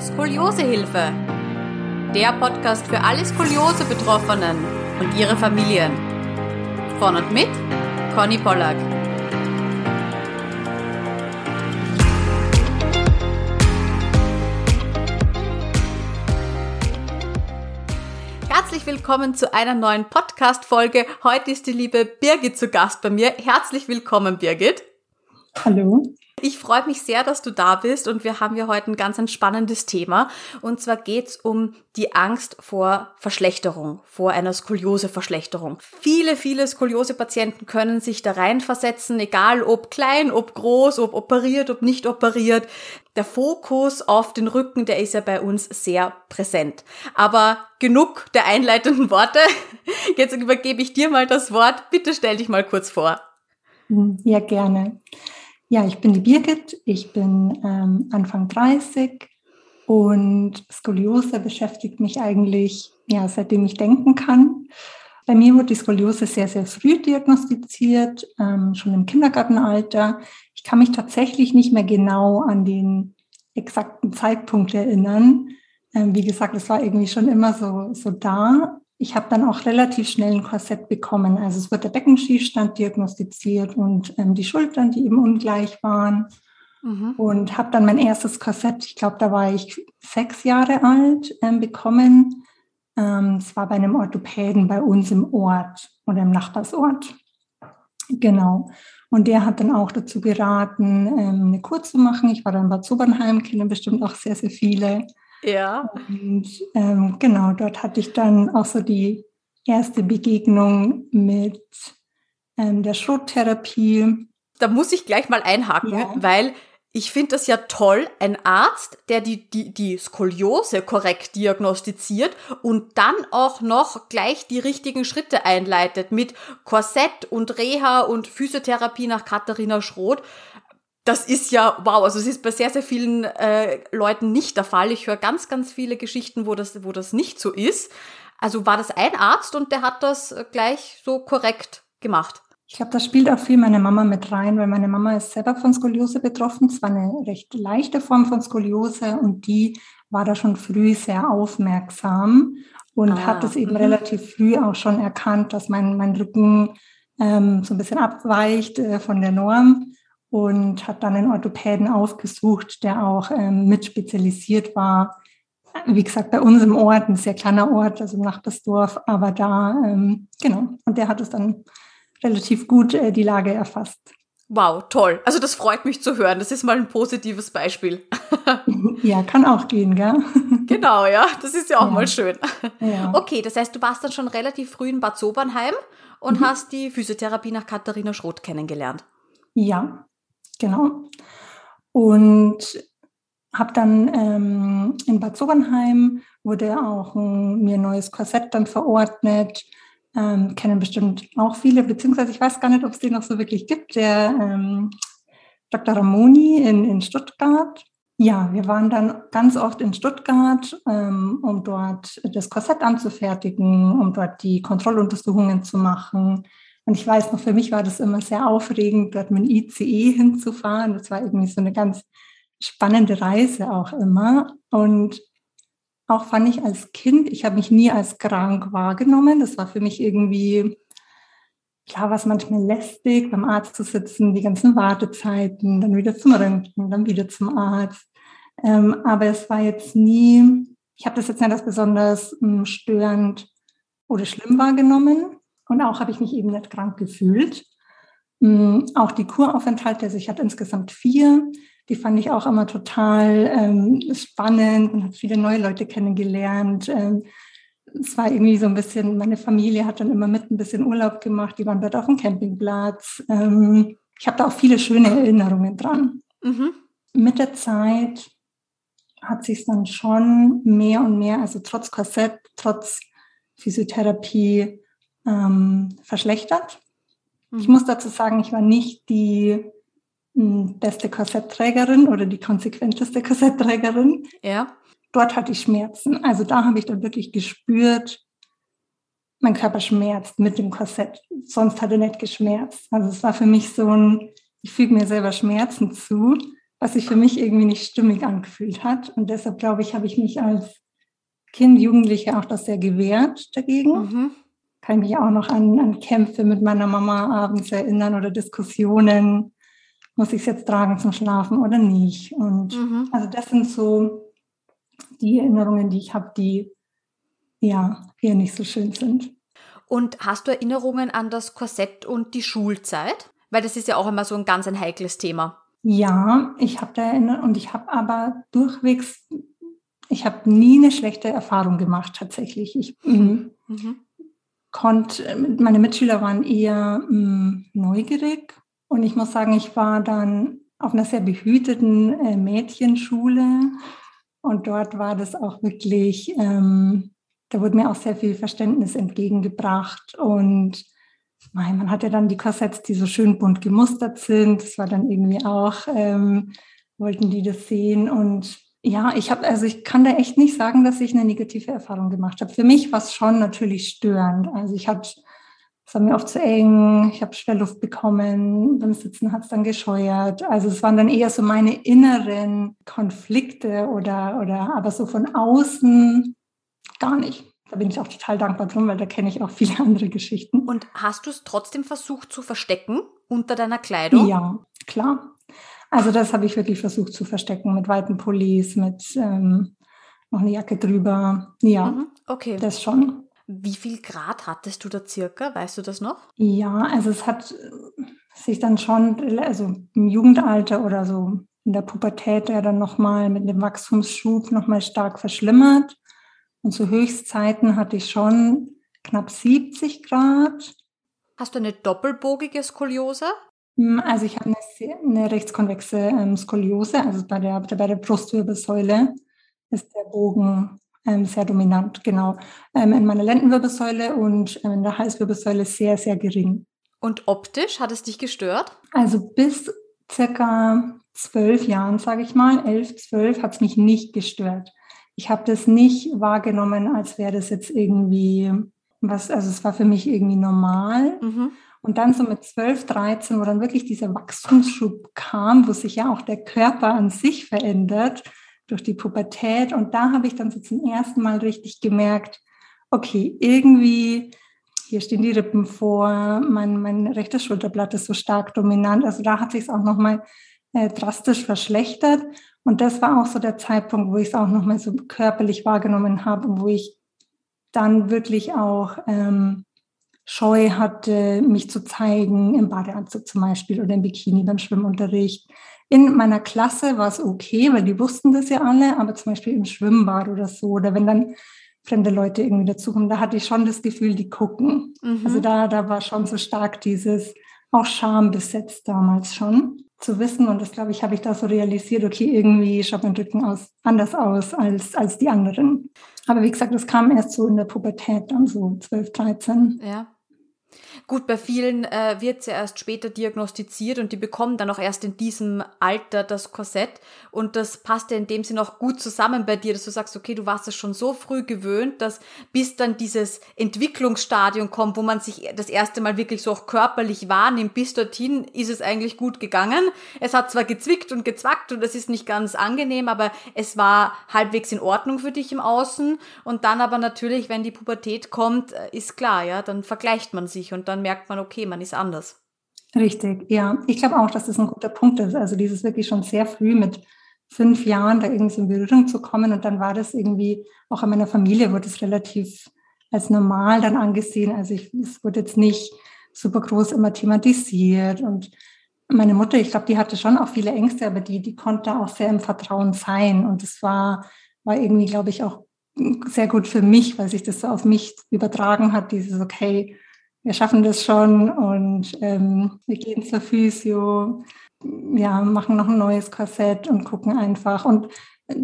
Skoliosehilfe. Der Podcast für alle Skoliose-Betroffenen und ihre Familien. Von und mit Conny Pollack. Herzlich willkommen zu einer neuen Podcast-Folge. Heute ist die liebe Birgit zu Gast bei mir. Herzlich willkommen, Birgit. Hallo. Ich freue mich sehr, dass du da bist und wir haben ja heute ein ganz ein spannendes Thema. Und zwar geht's um die Angst vor Verschlechterung, vor einer Skoliose-Verschlechterung. Viele, viele Skoliose-Patienten können sich da reinversetzen, egal ob klein, ob groß, ob operiert, ob nicht operiert. Der Fokus auf den Rücken, der ist ja bei uns sehr präsent. Aber genug der einleitenden Worte. Jetzt übergebe ich dir mal das Wort. Bitte stell dich mal kurz vor. Ja, gerne. Ja, ich bin die Birgit, ich bin ähm, Anfang 30 und Skoliose beschäftigt mich eigentlich, ja, seitdem ich denken kann. Bei mir wurde die Skoliose sehr, sehr früh diagnostiziert, ähm, schon im Kindergartenalter. Ich kann mich tatsächlich nicht mehr genau an den exakten Zeitpunkt erinnern. Ähm, wie gesagt, es war irgendwie schon immer so, so da. Ich habe dann auch relativ schnell ein Korsett bekommen. Also es wird der Beckenschiefstand diagnostiziert und ähm, die Schultern, die eben ungleich waren. Mhm. Und habe dann mein erstes Korsett, ich glaube, da war ich sechs Jahre alt, ähm, bekommen. Ähm, es war bei einem Orthopäden bei uns im Ort oder im Nachbarsort. Genau. Und der hat dann auch dazu geraten, ähm, eine Kur zu machen. Ich war dann bei Zobernheim, kennen bestimmt auch sehr, sehr viele. Ja. Und ähm, genau, dort hatte ich dann auch so die erste Begegnung mit ähm, der Schrottherapie. Da muss ich gleich mal einhaken, ja. weil ich finde das ja toll, ein Arzt, der die, die, die Skoliose korrekt diagnostiziert und dann auch noch gleich die richtigen Schritte einleitet mit Korsett und Reha und Physiotherapie nach Katharina Schroth das ist ja, wow, also es ist bei sehr, sehr vielen äh, Leuten nicht der Fall. Ich höre ganz, ganz viele Geschichten, wo das, wo das nicht so ist. Also war das ein Arzt und der hat das gleich so korrekt gemacht. Ich glaube, das spielt auch viel meine Mama mit rein, weil meine Mama ist selber von Skoliose betroffen. Es war eine recht leichte Form von Skoliose und die war da schon früh sehr aufmerksam und ah, hat es eben -hmm. relativ früh auch schon erkannt, dass mein, mein Rücken ähm, so ein bisschen abweicht äh, von der Norm und hat dann einen Orthopäden aufgesucht, der auch ähm, mit spezialisiert war. Wie gesagt, bei uns im Ort, ein sehr kleiner Ort, also im Nachbarsdorf, aber da, ähm, genau, und der hat es dann relativ gut äh, die Lage erfasst. Wow, toll. Also das freut mich zu hören. Das ist mal ein positives Beispiel. ja, kann auch gehen, gell? genau, ja. Das ist ja auch ja. mal schön. Ja. Okay, das heißt, du warst dann schon relativ früh in Bad Sobernheim und mhm. hast die Physiotherapie nach Katharina Schroth kennengelernt. Ja, Genau. Und habe dann ähm, in Bad Sobernheim wurde auch ein, mir ein neues Korsett dann verordnet. Ähm, kennen bestimmt auch viele, beziehungsweise ich weiß gar nicht, ob es den noch so wirklich gibt, der ähm, Dr. Ramoni in, in Stuttgart. Ja, wir waren dann ganz oft in Stuttgart, ähm, um dort das Korsett anzufertigen, um dort die Kontrolluntersuchungen zu machen. Und ich weiß noch, für mich war das immer sehr aufregend, dort mit dem ICE hinzufahren. Das war irgendwie so eine ganz spannende Reise auch immer. Und auch fand ich als Kind, ich habe mich nie als krank wahrgenommen. Das war für mich irgendwie, klar, was manchmal lästig, beim Arzt zu sitzen, die ganzen Wartezeiten, dann wieder zum Röntgen, dann wieder zum Arzt. Ähm, aber es war jetzt nie, ich habe das jetzt nicht als besonders ähm, störend oder schlimm wahrgenommen. Und auch habe ich mich eben nicht krank gefühlt. Mm, auch die Kuraufenthalte, also ich hatte insgesamt vier, die fand ich auch immer total ähm, spannend und habe viele neue Leute kennengelernt. Ähm, es war irgendwie so ein bisschen, meine Familie hat dann immer mit ein bisschen Urlaub gemacht, die waren dort auf dem Campingplatz. Ähm, ich habe da auch viele schöne Erinnerungen dran. Mhm. Mit der Zeit hat sich dann schon mehr und mehr, also trotz Korsett, trotz Physiotherapie, ähm, verschlechtert. Mhm. Ich muss dazu sagen, ich war nicht die hm, beste Korsettträgerin oder die konsequenteste Korsettträgerin. Ja. Dort hatte ich Schmerzen. Also da habe ich dann wirklich gespürt, mein Körper schmerzt mit dem Korsett. Sonst hat er nicht geschmerzt. Also es war für mich so ein, ich füge mir selber Schmerzen zu. was sich für mich irgendwie nicht stimmig angefühlt hat. Und deshalb glaube ich, habe ich mich als Kind, Jugendliche auch das sehr gewehrt dagegen. Mhm. Kann ich mich auch noch an, an Kämpfe mit meiner Mama abends erinnern oder Diskussionen. Muss ich es jetzt tragen zum Schlafen oder nicht? Und mhm. also das sind so die Erinnerungen, die ich habe, die ja eher nicht so schön sind. Und hast du Erinnerungen an das Korsett und die Schulzeit? Weil das ist ja auch immer so ein ganz ein heikles Thema. Ja, ich habe da erinnert und ich habe aber durchwegs, ich habe nie eine schlechte Erfahrung gemacht tatsächlich. Ich mhm. mhm. Konnte, meine Mitschüler waren eher mh, mm, neugierig und ich muss sagen, ich war dann auf einer sehr behüteten äh, Mädchenschule und dort war das auch wirklich ähm, da wurde mir auch sehr viel Verständnis entgegengebracht und man hat ja dann die Korsetts, die so schön bunt gemustert sind. Das war dann irgendwie auch, ähm, wollten die das sehen. Und ja, ich habe, also ich kann da echt nicht sagen, dass ich eine negative Erfahrung gemacht habe. Für mich war es schon natürlich störend. Also ich hatte, es war mir oft zu eng, ich habe Schwerluft bekommen, beim Sitzen hat es dann gescheuert. Also es waren dann eher so meine inneren Konflikte oder, oder aber so von außen gar nicht. Da bin ich auch total dankbar drum, weil da kenne ich auch viele andere Geschichten. Und hast du es trotzdem versucht zu verstecken unter deiner Kleidung? Ja, klar. Also das habe ich wirklich versucht zu verstecken mit weiten Pullis, mit ähm, noch eine Jacke drüber. Ja, mhm, okay. Das schon. Wie viel Grad hattest du da circa? Weißt du das noch? Ja, also es hat sich dann schon, also im Jugendalter oder so in der Pubertät ja dann nochmal mit dem Wachstumsschub nochmal stark verschlimmert. Und zu Höchstzeiten hatte ich schon knapp 70 Grad. Hast du eine doppelbogige Skoliose? Hm, also ich habe eine, eine rechtskonvexe ähm, Skoliose, also bei der, bei der Brustwirbelsäule ist der Bogen ähm, sehr dominant, genau. Ähm, in meiner Lendenwirbelsäule und ähm, in der Halswirbelsäule sehr, sehr gering. Und optisch hat es dich gestört? Also bis circa zwölf Jahren, sage ich mal, elf, zwölf, hat es mich nicht gestört ich habe das nicht wahrgenommen, als wäre das jetzt irgendwie was, also es war für mich irgendwie normal. Mhm. Und dann so mit 12, 13, wo dann wirklich dieser Wachstumsschub kam, wo sich ja auch der Körper an sich verändert durch die Pubertät. Und da habe ich dann so zum ersten Mal richtig gemerkt, okay, irgendwie, hier stehen die Rippen vor, mein, mein rechtes Schulterblatt ist so stark dominant. Also da hat sich es auch nochmal äh, drastisch verschlechtert. Und das war auch so der Zeitpunkt, wo ich es auch nochmal so körperlich wahrgenommen habe, wo ich dann wirklich auch ähm, Scheu hatte, mich zu zeigen, im Badeanzug zum Beispiel oder im Bikini beim Schwimmunterricht. In meiner Klasse war es okay, weil die wussten das ja alle, aber zum Beispiel im Schwimmbad oder so, oder wenn dann fremde Leute irgendwie dazukommen, da hatte ich schon das Gefühl, die gucken. Mhm. Also da, da war schon so stark dieses, auch Scham besetzt damals schon zu wissen. Und das, glaube ich, habe ich da so realisiert, okay, irgendwie schaut mein Rücken aus, anders aus als, als die anderen. Aber wie gesagt, das kam erst so in der Pubertät, dann so 12, 13. Ja. Gut, bei vielen äh, wird sie erst später diagnostiziert und die bekommen dann auch erst in diesem Alter das Korsett. Und das passt ja in dem Sinne auch gut zusammen bei dir, dass du sagst, okay, du warst es schon so früh gewöhnt, dass bis dann dieses Entwicklungsstadium kommt, wo man sich das erste Mal wirklich so auch körperlich wahrnimmt, bis dorthin ist es eigentlich gut gegangen. Es hat zwar gezwickt und gezwackt und es ist nicht ganz angenehm, aber es war halbwegs in Ordnung für dich im Außen. Und dann aber natürlich, wenn die Pubertät kommt, äh, ist klar, ja, dann vergleicht man sich und dann dann merkt man, okay, man ist anders. Richtig, ja. Ich glaube auch, dass das ein guter Punkt ist. Also dieses wirklich schon sehr früh mit fünf Jahren da irgendwie in Berührung zu kommen. Und dann war das irgendwie, auch in meiner Familie wurde es relativ als normal dann angesehen. Also ich, es wurde jetzt nicht super groß immer thematisiert. Und meine Mutter, ich glaube, die hatte schon auch viele Ängste, aber die, die konnte auch sehr im Vertrauen sein. Und es war, war irgendwie, glaube ich, auch sehr gut für mich, weil sich das so auf mich übertragen hat, dieses, okay, wir schaffen das schon und ähm, wir gehen zur Physio, ja, machen noch ein neues Korsett und gucken einfach. Und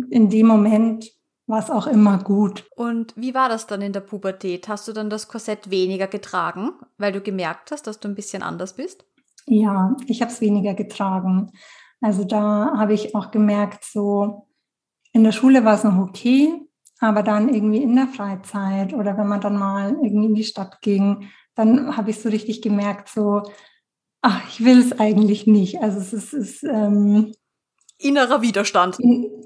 in dem Moment war es auch immer gut. Und wie war das dann in der Pubertät? Hast du dann das Korsett weniger getragen, weil du gemerkt hast, dass du ein bisschen anders bist? Ja, ich habe es weniger getragen. Also da habe ich auch gemerkt, so in der Schule war es noch okay, aber dann irgendwie in der Freizeit oder wenn man dann mal irgendwie in die Stadt ging, dann habe ich so richtig gemerkt, so, ach, ich will es eigentlich nicht. Also es ist, ist ähm, innerer Widerstand.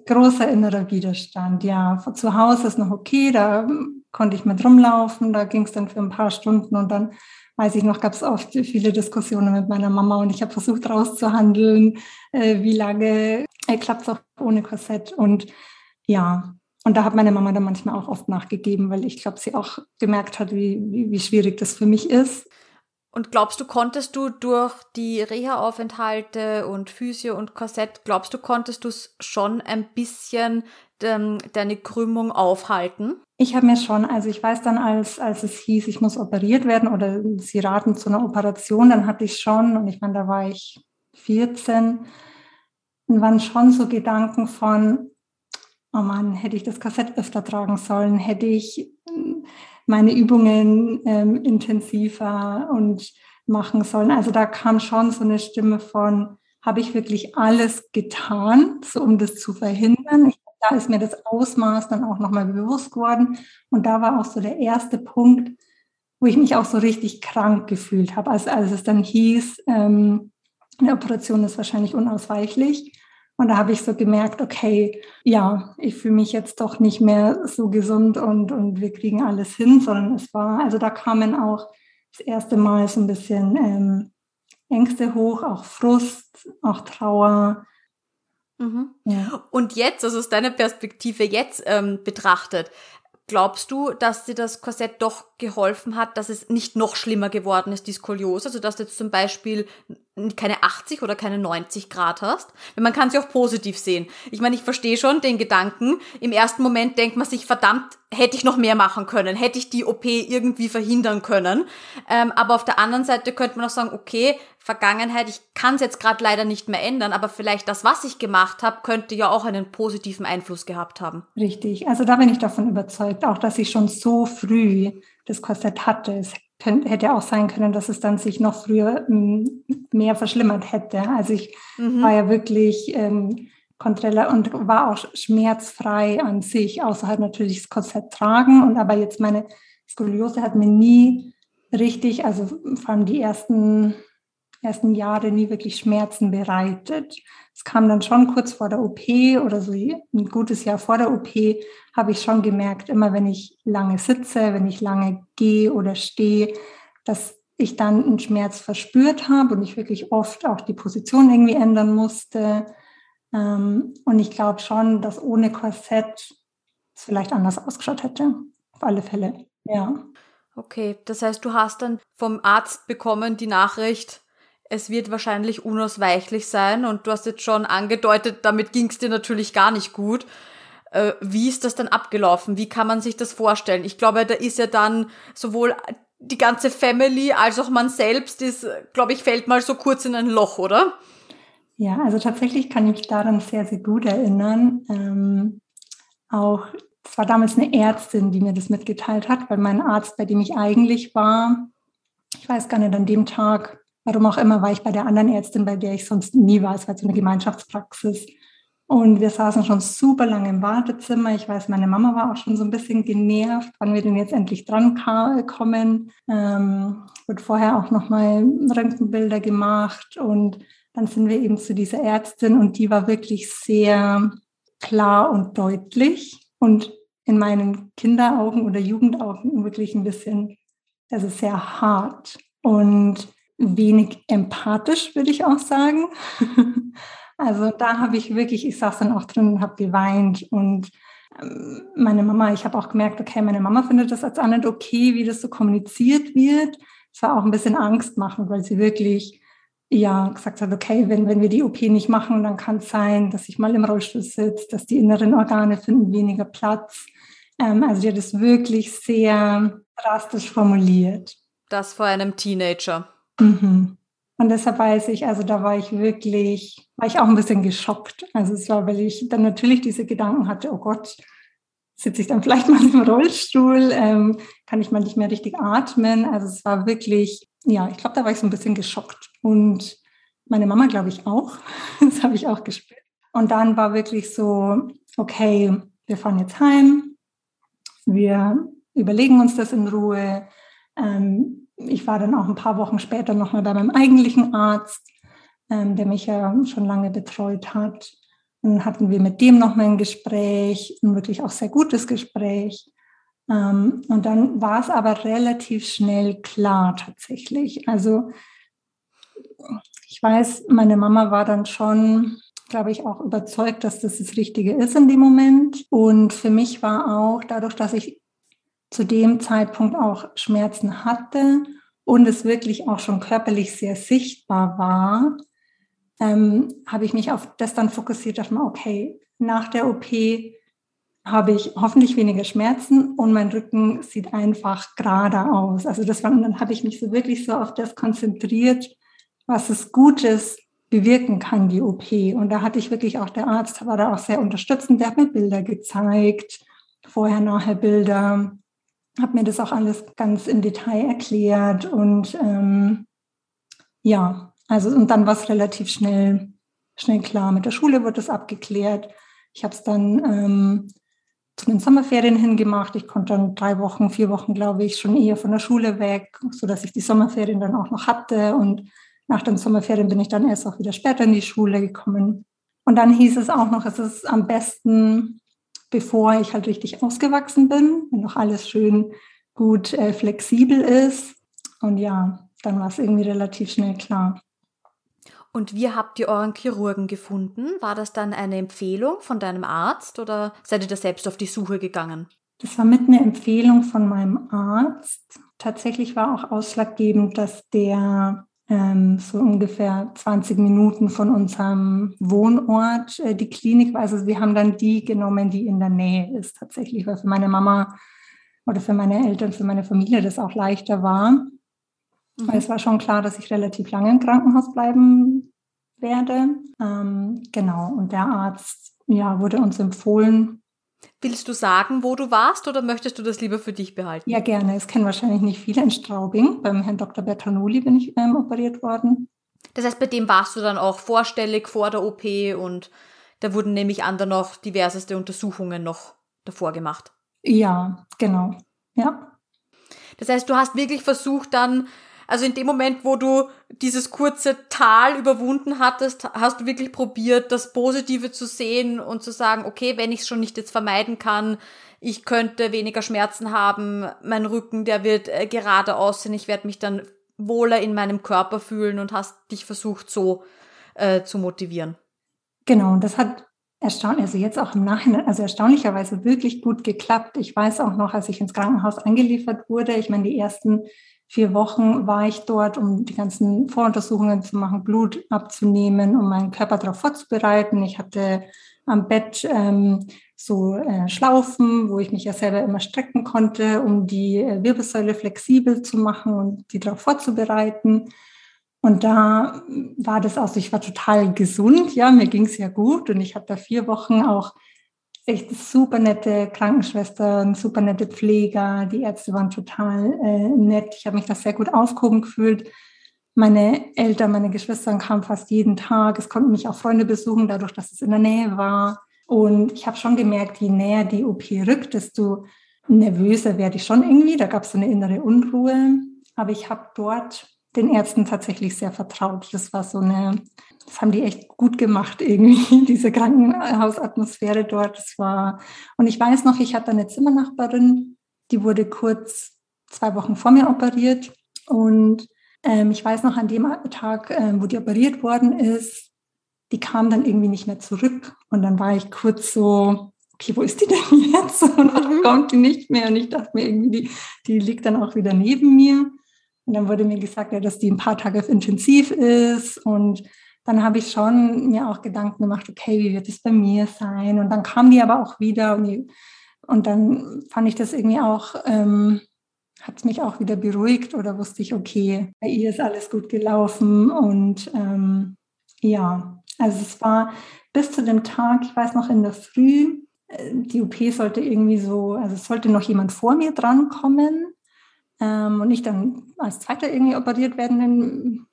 Großer innerer Widerstand, ja. Zu Hause ist noch okay, da konnte ich mit rumlaufen, da ging es dann für ein paar Stunden und dann weiß ich noch, gab es oft viele Diskussionen mit meiner Mama und ich habe versucht rauszuhandeln, äh, wie lange äh, klappt es auch ohne Korsett und ja, und da hat meine Mama dann manchmal auch oft nachgegeben, weil ich glaube, sie auch gemerkt hat, wie, wie, wie schwierig das für mich ist. Und glaubst du, konntest du durch die Reha-Aufenthalte und Physio und Korsett, glaubst du, konntest du es schon ein bisschen ähm, deine Krümmung aufhalten? Ich habe mir schon, also ich weiß dann, als, als es hieß, ich muss operiert werden oder sie raten zu einer Operation, dann hatte ich schon, und ich meine, da war ich 14, und waren schon so Gedanken von, oh Mann, hätte ich das Kassett öfter tragen sollen, hätte ich meine Übungen ähm, intensiver und machen sollen. Also da kam schon so eine Stimme von, habe ich wirklich alles getan, so um das zu verhindern? Ich, da ist mir das Ausmaß dann auch nochmal bewusst geworden. Und da war auch so der erste Punkt, wo ich mich auch so richtig krank gefühlt habe. Also als es dann hieß, ähm, eine Operation ist wahrscheinlich unausweichlich. Und da habe ich so gemerkt, okay, ja, ich fühle mich jetzt doch nicht mehr so gesund und, und wir kriegen alles hin, sondern es war, also da kamen auch das erste Mal so ein bisschen ähm, Ängste hoch, auch Frust, auch Trauer. Mhm. Ja. Und jetzt, also aus deiner Perspektive jetzt ähm, betrachtet, Glaubst du, dass dir das Korsett doch geholfen hat, dass es nicht noch schlimmer geworden ist, die Skoliose? Also, dass du jetzt zum Beispiel keine 80 oder keine 90 Grad hast? Weil man kann sie auch positiv sehen. Ich meine, ich verstehe schon den Gedanken. Im ersten Moment denkt man sich, verdammt, hätte ich noch mehr machen können? Hätte ich die OP irgendwie verhindern können? Ähm, aber auf der anderen Seite könnte man auch sagen, okay, Vergangenheit, ich kann es jetzt gerade leider nicht mehr ändern, aber vielleicht das, was ich gemacht habe, könnte ja auch einen positiven Einfluss gehabt haben. Richtig, also da bin ich davon überzeugt, auch dass ich schon so früh das Korsett hatte. Es könnte, hätte auch sein können, dass es dann sich noch früher mehr verschlimmert hätte. Also ich mhm. war ja wirklich ähm, Contrella und war auch schmerzfrei an sich, außer halt natürlich das Korsett tragen. Und aber jetzt meine Skoliose hat mir nie richtig, also vor allem die ersten ersten Jahre nie wirklich Schmerzen bereitet. Es kam dann schon kurz vor der OP oder so ein gutes Jahr vor der OP, habe ich schon gemerkt, immer wenn ich lange sitze, wenn ich lange gehe oder stehe, dass ich dann einen Schmerz verspürt habe und ich wirklich oft auch die Position irgendwie ändern musste. Ähm, und ich glaube schon, dass ohne Korsett es vielleicht anders ausgeschaut hätte. Auf alle Fälle, ja. Okay, das heißt, du hast dann vom Arzt bekommen die Nachricht, es wird wahrscheinlich unausweichlich sein und du hast jetzt schon angedeutet, damit ging es dir natürlich gar nicht gut. Äh, wie ist das dann abgelaufen? Wie kann man sich das vorstellen? Ich glaube, da ist ja dann sowohl die ganze Family als auch man selbst ist, glaube ich, fällt mal so kurz in ein Loch, oder? Ja, also tatsächlich kann ich mich daran sehr, sehr gut erinnern. Ähm, auch, es war damals eine Ärztin, die mir das mitgeteilt hat, weil mein Arzt, bei dem ich eigentlich war, ich weiß gar nicht, an dem Tag Warum auch immer war ich bei der anderen Ärztin, bei der ich sonst nie war. Es war so eine Gemeinschaftspraxis. Und wir saßen schon super lange im Wartezimmer. Ich weiß, meine Mama war auch schon so ein bisschen genervt, wann wir denn jetzt endlich dran kommen. Ähm, wird vorher auch nochmal Röntgenbilder gemacht. Und dann sind wir eben zu dieser Ärztin und die war wirklich sehr klar und deutlich. Und in meinen Kinderaugen oder Jugendaugen wirklich ein bisschen, also sehr hart. Und wenig empathisch, würde ich auch sagen. also da habe ich wirklich, ich saß dann auch drin und habe geweint und ähm, meine Mama, ich habe auch gemerkt, okay, meine Mama findet das als auch nicht okay, wie das so kommuniziert wird. Es war auch ein bisschen Angst machen, weil sie wirklich ja gesagt hat, okay, wenn, wenn wir die OP nicht machen, dann kann es sein, dass ich mal im Rollstuhl sitze, dass die inneren Organe finden weniger Platz. Ähm, also die hat es wirklich sehr drastisch formuliert. Das vor einem Teenager. Mhm. Und deshalb weiß ich, also da war ich wirklich, war ich auch ein bisschen geschockt. Also es war, weil ich dann natürlich diese Gedanken hatte, oh Gott, sitze ich dann vielleicht mal im Rollstuhl, ähm, kann ich mal nicht mehr richtig atmen. Also es war wirklich, ja, ich glaube, da war ich so ein bisschen geschockt. Und meine Mama, glaube ich, auch. Das habe ich auch gespürt. Und dann war wirklich so, okay, wir fahren jetzt heim, wir überlegen uns das in Ruhe. Ähm, ich war dann auch ein paar Wochen später nochmal bei meinem eigentlichen Arzt, ähm, der mich ja schon lange betreut hat. Dann hatten wir mit dem nochmal ein Gespräch, ein wirklich auch sehr gutes Gespräch. Ähm, und dann war es aber relativ schnell klar tatsächlich. Also ich weiß, meine Mama war dann schon, glaube ich, auch überzeugt, dass das das Richtige ist in dem Moment. Und für mich war auch dadurch, dass ich zu dem Zeitpunkt auch Schmerzen hatte und es wirklich auch schon körperlich sehr sichtbar war, ähm, habe ich mich auf das dann fokussiert, dachte mir, okay, nach der OP habe ich hoffentlich weniger Schmerzen und mein Rücken sieht einfach gerade aus. Also das war, dann habe ich mich so wirklich so auf das konzentriert, was es Gutes bewirken kann, die OP. Und da hatte ich wirklich auch, der Arzt war da auch sehr unterstützend, der hat mir Bilder gezeigt, vorher, nachher Bilder, hat mir das auch alles ganz im Detail erklärt und ähm, ja, also und dann war es relativ schnell, schnell klar. Mit der Schule wurde es abgeklärt. Ich habe es dann ähm, zu den Sommerferien hingemacht. Ich konnte dann drei Wochen, vier Wochen, glaube ich, schon eher von der Schule weg, sodass ich die Sommerferien dann auch noch hatte. Und nach den Sommerferien bin ich dann erst auch wieder später in die Schule gekommen. Und dann hieß es auch noch, es ist am besten, bevor ich halt richtig ausgewachsen bin, wenn noch alles schön gut äh, flexibel ist. Und ja, dann war es irgendwie relativ schnell klar. Und wie habt ihr euren Chirurgen gefunden? War das dann eine Empfehlung von deinem Arzt oder seid ihr da selbst auf die Suche gegangen? Das war mit einer Empfehlung von meinem Arzt. Tatsächlich war auch ausschlaggebend, dass der ähm, so ungefähr 20 Minuten von unserem Wohnort äh, die Klinik war. Also wir haben dann die genommen, die in der Nähe ist tatsächlich, weil für meine Mama oder für meine Eltern, für meine Familie das auch leichter war. Mhm. Weil es war schon klar, dass ich relativ lange im Krankenhaus bleiben werde. Ähm, genau, und der Arzt ja, wurde uns empfohlen, Willst du sagen, wo du warst oder möchtest du das lieber für dich behalten? Ja, gerne. Es kennen wahrscheinlich nicht viele in Straubing. Beim Herrn Dr. Bertanoli bin ich ähm, operiert worden. Das heißt, bei dem warst du dann auch vorstellig vor der OP und da wurden nämlich an dann noch diverseste Untersuchungen noch davor gemacht. Ja, genau. Ja. Das heißt, du hast wirklich versucht dann also in dem Moment, wo du dieses kurze Tal überwunden hattest, hast du wirklich probiert, das Positive zu sehen und zu sagen, okay, wenn ich es schon nicht jetzt vermeiden kann, ich könnte weniger Schmerzen haben, mein Rücken, der wird äh, gerade aussehen, ich werde mich dann wohler in meinem Körper fühlen und hast dich versucht, so äh, zu motivieren. Genau, und das hat erstaunlich, also jetzt auch im Nachhinein, also erstaunlicherweise wirklich gut geklappt. Ich weiß auch noch, als ich ins Krankenhaus eingeliefert wurde, ich meine, die ersten vier Wochen war ich dort, um die ganzen Voruntersuchungen zu machen, Blut abzunehmen, um meinen Körper darauf vorzubereiten. Ich hatte am Bett ähm, so äh, Schlaufen, wo ich mich ja selber immer strecken konnte, um die äh, Wirbelsäule flexibel zu machen und die darauf vorzubereiten. Und da war das auch, ich war total gesund, ja, mir ging es ja gut und ich habe da vier Wochen auch echt super nette Krankenschwestern, super nette Pfleger. Die Ärzte waren total äh, nett. Ich habe mich da sehr gut aufgehoben gefühlt. Meine Eltern, meine Geschwister kamen fast jeden Tag. Es konnten mich auch Freunde besuchen, dadurch, dass es in der Nähe war. Und ich habe schon gemerkt, je näher die OP rückt, desto nervöser werde ich schon irgendwie. Da gab es so eine innere Unruhe. Aber ich habe dort den Ärzten tatsächlich sehr vertraut. Das war so eine das haben die echt gut gemacht irgendwie, diese Krankenhausatmosphäre dort. Das war, und ich weiß noch, ich hatte eine Zimmernachbarin, die wurde kurz zwei Wochen vor mir operiert. Und ähm, ich weiß noch, an dem Tag, ähm, wo die operiert worden ist, die kam dann irgendwie nicht mehr zurück. Und dann war ich kurz so, okay, wo ist die denn jetzt? Und mhm. kommt die nicht mehr. Und ich dachte mir irgendwie, die, die liegt dann auch wieder neben mir. Und dann wurde mir gesagt, ja, dass die ein paar Tage intensiv ist. Und dann habe ich schon mir auch Gedanken gemacht, okay, wie wird es bei mir sein? Und dann kam die aber auch wieder und, die, und dann fand ich das irgendwie auch, ähm, hat es mich auch wieder beruhigt oder wusste ich, okay, bei ihr ist alles gut gelaufen. Und ähm, ja, also es war bis zu dem Tag, ich weiß noch in der Früh, äh, die OP sollte irgendwie so, also es sollte noch jemand vor mir drankommen ähm, und ich dann als Zweiter irgendwie operiert werden in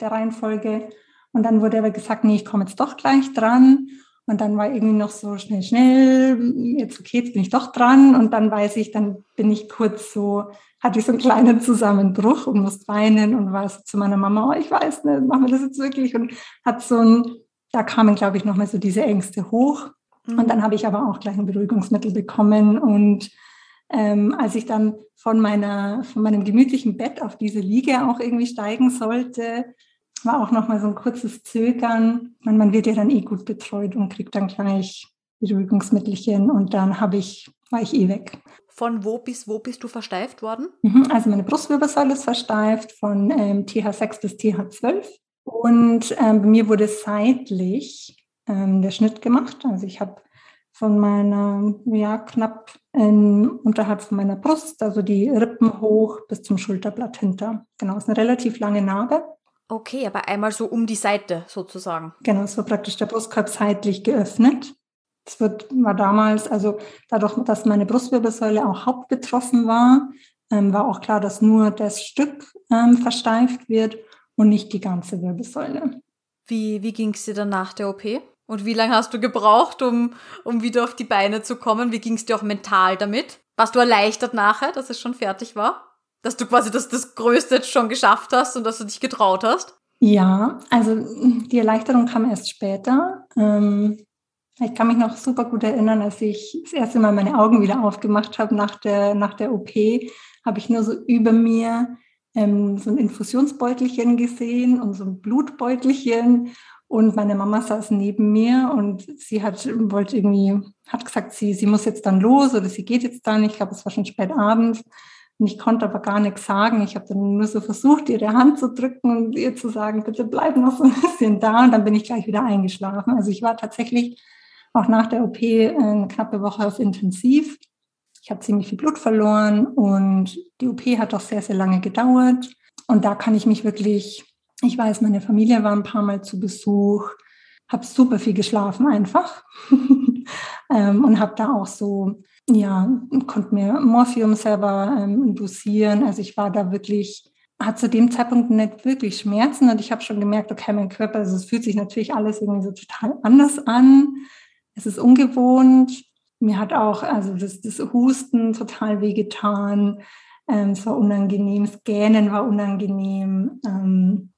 der Reihenfolge. Und dann wurde aber gesagt, nee, ich komme jetzt doch gleich dran. Und dann war irgendwie noch so schnell, schnell, jetzt okay, jetzt bin ich doch dran. Und dann weiß ich, dann bin ich kurz so, hatte ich so einen kleinen Zusammenbruch und musste weinen und war so zu meiner Mama, oh, ich weiß nicht, machen wir das jetzt wirklich? Und hat so ein, da kamen, glaube ich, nochmal so diese Ängste hoch. Mhm. Und dann habe ich aber auch gleich ein Beruhigungsmittel bekommen. Und ähm, als ich dann von, meiner, von meinem gemütlichen Bett auf diese Liege auch irgendwie steigen sollte, war auch nochmal so ein kurzes Zögern. Man, man wird ja dann eh gut betreut und kriegt dann gleich Beruhigungsmittelchen und dann habe ich, war ich eh weg. Von wo bis wo bist du versteift worden? Mhm, also meine Brustwirbelsäule ist versteift von ähm, TH6 bis TH12 und ähm, bei mir wurde seitlich ähm, der Schnitt gemacht. Also ich habe von meiner, ja, knapp in, unterhalb von meiner Brust, also die Rippen hoch bis zum Schulterblatt hinter. Genau, ist eine relativ lange Narbe. Okay, aber einmal so um die Seite sozusagen. Genau, es war praktisch der Brustkorb seitlich geöffnet. Es wird, war damals, also dadurch, dass meine Brustwirbelsäule auch hauptbetroffen war, ähm, war auch klar, dass nur das Stück ähm, versteift wird und nicht die ganze Wirbelsäule. Wie, wie ging es dir dann nach der OP? Und wie lange hast du gebraucht, um, um wieder auf die Beine zu kommen? Wie ging es dir auch mental damit? Warst du erleichtert nachher, dass es schon fertig war? Dass du quasi das, das Größte jetzt schon geschafft hast und dass du dich getraut hast? Ja, also die Erleichterung kam erst später. Ähm, ich kann mich noch super gut erinnern, als ich das erste Mal meine Augen wieder aufgemacht habe nach der, nach der OP, habe ich nur so über mir ähm, so ein Infusionsbeutelchen gesehen und so ein Blutbeutelchen. Und meine Mama saß neben mir und sie hat, wollte irgendwie, hat gesagt, sie, sie muss jetzt dann los oder sie geht jetzt dann. Ich glaube, es war schon spät abends. Und ich konnte aber gar nichts sagen. Ich habe dann nur so versucht, ihre Hand zu drücken und ihr zu sagen, bitte bleib noch so ein bisschen da. Und dann bin ich gleich wieder eingeschlafen. Also ich war tatsächlich auch nach der OP eine knappe Woche auf Intensiv. Ich habe ziemlich viel Blut verloren und die OP hat auch sehr, sehr lange gedauert. Und da kann ich mich wirklich, ich weiß, meine Familie war ein paar Mal zu Besuch, habe super viel geschlafen einfach ähm, und habe da auch so, ja, konnte mir Morphium selber ähm, dosieren. Also ich war da wirklich, hat zu dem Zeitpunkt nicht wirklich Schmerzen und ich habe schon gemerkt, okay, mein Körper, also es fühlt sich natürlich alles irgendwie so total anders an. Es ist ungewohnt mir hat auch also das, das Husten total wehgetan. Ähm, es war unangenehm, das Gähnen war unangenehm. Ähm,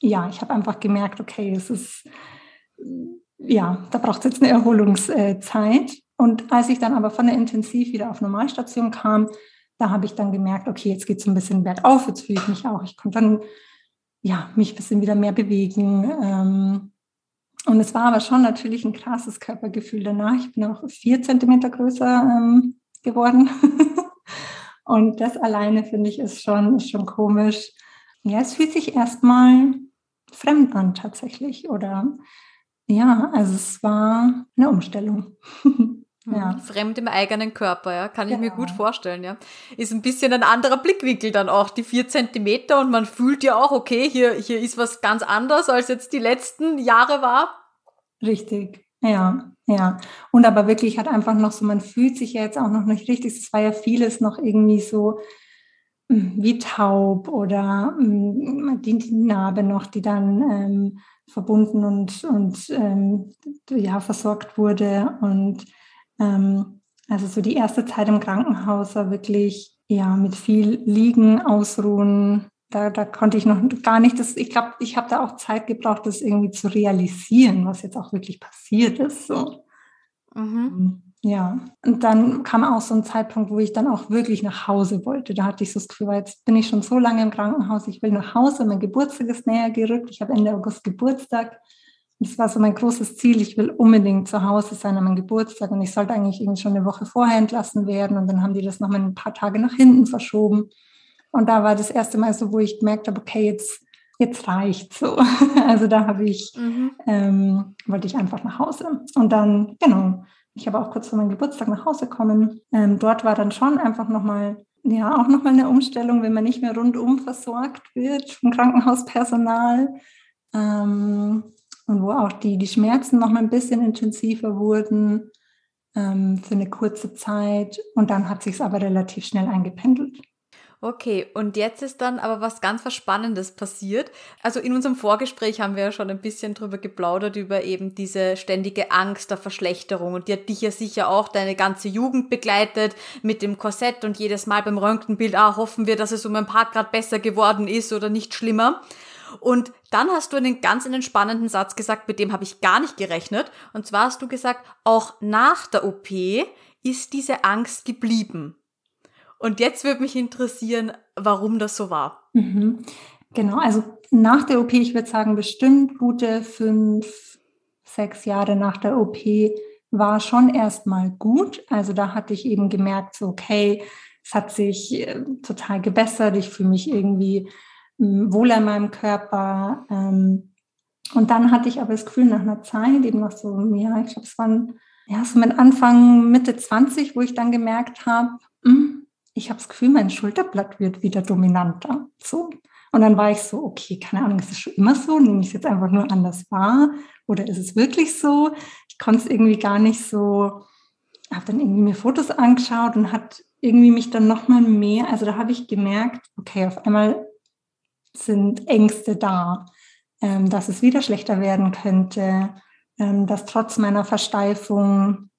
ja, ich habe einfach gemerkt, okay, es ist, ja, da braucht es jetzt eine Erholungszeit. Und als ich dann aber von der Intensiv wieder auf Normalstation kam, da habe ich dann gemerkt, okay, jetzt geht es ein bisschen bergauf, jetzt fühle ich mich auch. Ich konnte dann ja, mich ein bisschen wieder mehr bewegen. Ähm, und es war aber schon natürlich ein krasses Körpergefühl danach. Ich bin auch vier Zentimeter größer ähm, geworden. und das alleine finde ich ist schon, ist schon komisch. Ja, es fühlt sich erstmal fremd an tatsächlich. Oder ja, also es war eine Umstellung. Ja. Mhm. Fremd im eigenen Körper, ja, kann ich mir gut vorstellen, ja. Ist ein bisschen ein anderer Blickwinkel dann auch, die vier Zentimeter und man fühlt ja auch, okay, hier, hier ist was ganz anderes, als jetzt die letzten Jahre war. Richtig, ja, ja. Und aber wirklich hat einfach noch so, man fühlt sich ja jetzt auch noch nicht richtig, es war ja vieles noch irgendwie so wie taub oder hm, die, die Narbe noch, die dann ähm, verbunden und, und ähm, ja, versorgt wurde und ähm, also so die erste Zeit im Krankenhaus war wirklich ja mit viel Liegen, Ausruhen. Da, da konnte ich noch gar nicht, das, ich glaube, ich habe da auch Zeit gebraucht, das irgendwie zu realisieren, was jetzt auch wirklich passiert ist. So. Mhm. Ja, und dann kam auch so ein Zeitpunkt, wo ich dann auch wirklich nach Hause wollte. Da hatte ich so das Gefühl, jetzt bin ich schon so lange im Krankenhaus, ich will nach Hause, mein Geburtstag ist näher gerückt, ich habe Ende August Geburtstag das war so mein großes Ziel. Ich will unbedingt zu Hause sein an meinem Geburtstag und ich sollte eigentlich irgendwie schon eine Woche vorher entlassen werden. Und dann haben die das nochmal ein paar Tage nach hinten verschoben. Und da war das erste Mal so, wo ich gemerkt habe, okay, jetzt, jetzt reicht so. Also da habe ich, mhm. ähm, wollte ich einfach nach Hause. Und dann, genau, ich habe auch kurz vor meinem Geburtstag nach Hause kommen. Ähm, dort war dann schon einfach nochmal, ja, auch nochmal eine Umstellung, wenn man nicht mehr rundum versorgt wird vom Krankenhauspersonal. Ähm, und wo auch die, die Schmerzen noch mal ein bisschen intensiver wurden ähm, für eine kurze Zeit. Und dann hat sich es aber relativ schnell eingependelt. Okay, und jetzt ist dann aber was ganz was Spannendes passiert. Also in unserem Vorgespräch haben wir ja schon ein bisschen drüber geplaudert, über eben diese ständige Angst der Verschlechterung. Und die hat dich ja sicher auch deine ganze Jugend begleitet mit dem Korsett und jedes Mal beim Röntgenbild, ah, hoffen wir, dass es um ein paar Grad besser geworden ist oder nicht schlimmer. Und dann hast du einen ganz entspannenden Satz gesagt, mit dem habe ich gar nicht gerechnet. Und zwar hast du gesagt, auch nach der OP ist diese Angst geblieben. Und jetzt würde mich interessieren, warum das so war. Mhm. Genau, also nach der OP, ich würde sagen, bestimmt gute fünf, sechs Jahre nach der OP war schon erstmal gut. Also da hatte ich eben gemerkt, so, okay, es hat sich äh, total gebessert. Ich fühle mich irgendwie äh, wohler in meinem Körper. Ähm, und dann hatte ich aber das Gefühl, nach einer Zeit, eben noch so, ja, ich glaube, es waren ja, so mit Anfang, Mitte 20, wo ich dann gemerkt habe, hm, ich habe das Gefühl, mein Schulterblatt wird wieder dominanter. So. Und dann war ich so, okay, keine Ahnung, ist es schon immer so? Nehme ich es jetzt einfach nur anders wahr? Oder ist es wirklich so? Ich konnte es irgendwie gar nicht so, habe dann irgendwie mir Fotos angeschaut und hat irgendwie mich dann nochmal mehr, also da habe ich gemerkt, okay, auf einmal sind Ängste da, ähm, dass es wieder schlechter werden könnte, ähm, dass trotz meiner Versteifung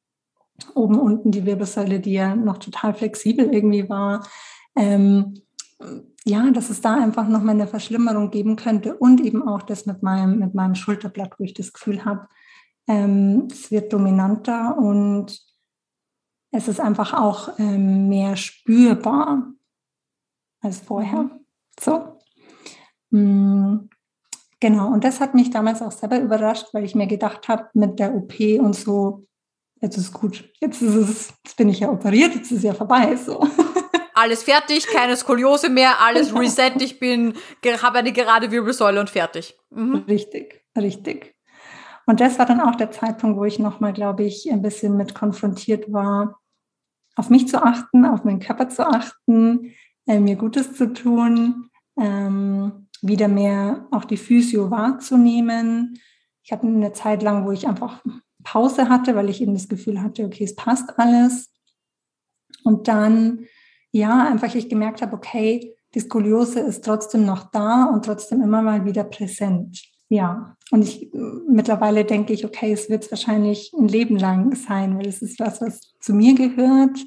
oben unten die Wirbelsäule, die ja noch total flexibel irgendwie war, ähm, ja, dass es da einfach noch mal eine Verschlimmerung geben könnte und eben auch das mit meinem, mit meinem Schulterblatt, wo ich das Gefühl habe, ähm, es wird dominanter und es ist einfach auch ähm, mehr spürbar als vorher. Mhm. So. Mm, genau, und das hat mich damals auch selber überrascht, weil ich mir gedacht habe, mit der OP und so, jetzt ist gut, jetzt ist es, jetzt bin ich ja operiert, jetzt ist es ja vorbei. So. Alles fertig, keine Skoliose mehr, alles genau. reset, ich bin, habe eine gerade Wirbelsäule und fertig. Mhm. Richtig, richtig. Und das war dann auch der Zeitpunkt, wo ich nochmal, glaube ich, ein bisschen mit konfrontiert war, auf mich zu achten, auf meinen Körper zu achten, äh, mir Gutes zu tun, ähm, wieder mehr auch die Physio wahrzunehmen. Ich hatte eine Zeit lang, wo ich einfach Pause hatte, weil ich eben das Gefühl hatte, okay, es passt alles. Und dann, ja, einfach ich gemerkt habe, okay, die Skoliose ist trotzdem noch da und trotzdem immer mal wieder präsent. Ja, und ich mittlerweile denke ich, okay, es wird wahrscheinlich ein Leben lang sein, weil es ist was, was zu mir gehört.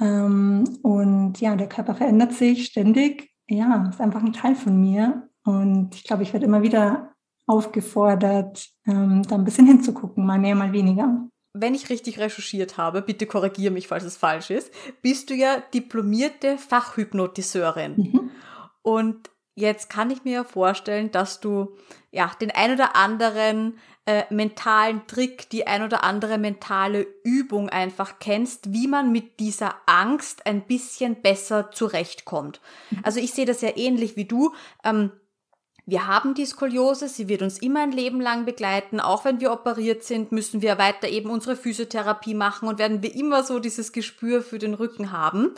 Ähm, und ja, der Körper verändert sich ständig. Ja, ist einfach ein Teil von mir. Und ich glaube, ich werde immer wieder aufgefordert, ähm, da ein bisschen hinzugucken, mal mehr, mal weniger. Wenn ich richtig recherchiert habe, bitte korrigiere mich, falls es falsch ist, bist du ja diplomierte Fachhypnotiseurin. Mhm. Und Jetzt kann ich mir vorstellen, dass du ja den ein oder anderen äh, mentalen Trick, die ein oder andere mentale Übung einfach kennst, wie man mit dieser Angst ein bisschen besser zurechtkommt. Mhm. Also ich sehe das ja ähnlich wie du. Ähm, wir haben die Skoliose, sie wird uns immer ein Leben lang begleiten. Auch wenn wir operiert sind, müssen wir weiter eben unsere Physiotherapie machen und werden wir immer so dieses Gespür für den Rücken haben.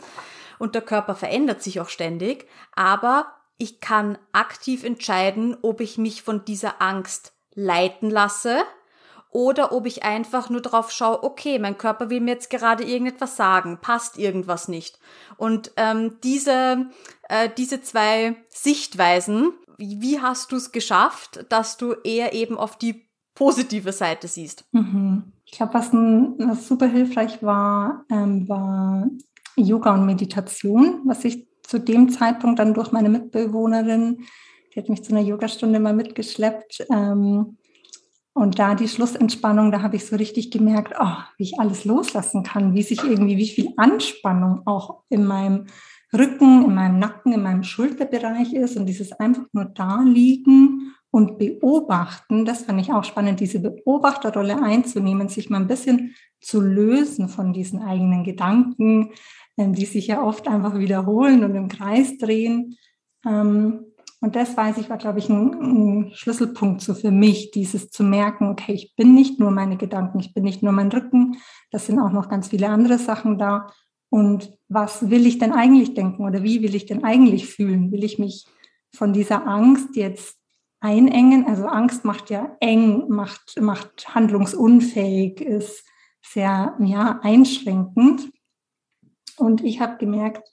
Und der Körper verändert sich auch ständig. Aber ich kann aktiv entscheiden, ob ich mich von dieser Angst leiten lasse oder ob ich einfach nur drauf schaue, okay, mein Körper will mir jetzt gerade irgendetwas sagen, passt irgendwas nicht. Und ähm, diese, äh, diese zwei Sichtweisen, wie hast du es geschafft, dass du eher eben auf die positive Seite siehst? Mhm. Ich glaube, was, was, super hilfreich war, ähm, war Yoga und Meditation, was ich zu dem Zeitpunkt dann durch meine Mitbewohnerin, die hat mich zu einer Yogastunde mal mitgeschleppt. Ähm, und da die Schlussentspannung, da habe ich so richtig gemerkt, oh, wie ich alles loslassen kann, wie sich irgendwie, wie viel Anspannung auch in meinem Rücken, in meinem Nacken, in meinem Schulterbereich ist und dieses einfach nur da liegen und beobachten, das fand ich auch spannend, diese Beobachterrolle einzunehmen, sich mal ein bisschen zu lösen von diesen eigenen Gedanken, ähm, die sich ja oft einfach wiederholen und im Kreis drehen. Ähm, und das weiß ich, war, glaube ich, ein, ein, Schlüsselpunkt so für mich, dieses zu merken, okay, ich bin nicht nur meine Gedanken, ich bin nicht nur mein Rücken, das sind auch noch ganz viele andere Sachen da. Und was will ich denn eigentlich denken oder wie will ich denn eigentlich fühlen? Will ich mich von dieser Angst jetzt einengen? Also Angst macht ja eng, macht, macht handlungsunfähig, ist sehr ja, einschränkend. Und ich habe gemerkt,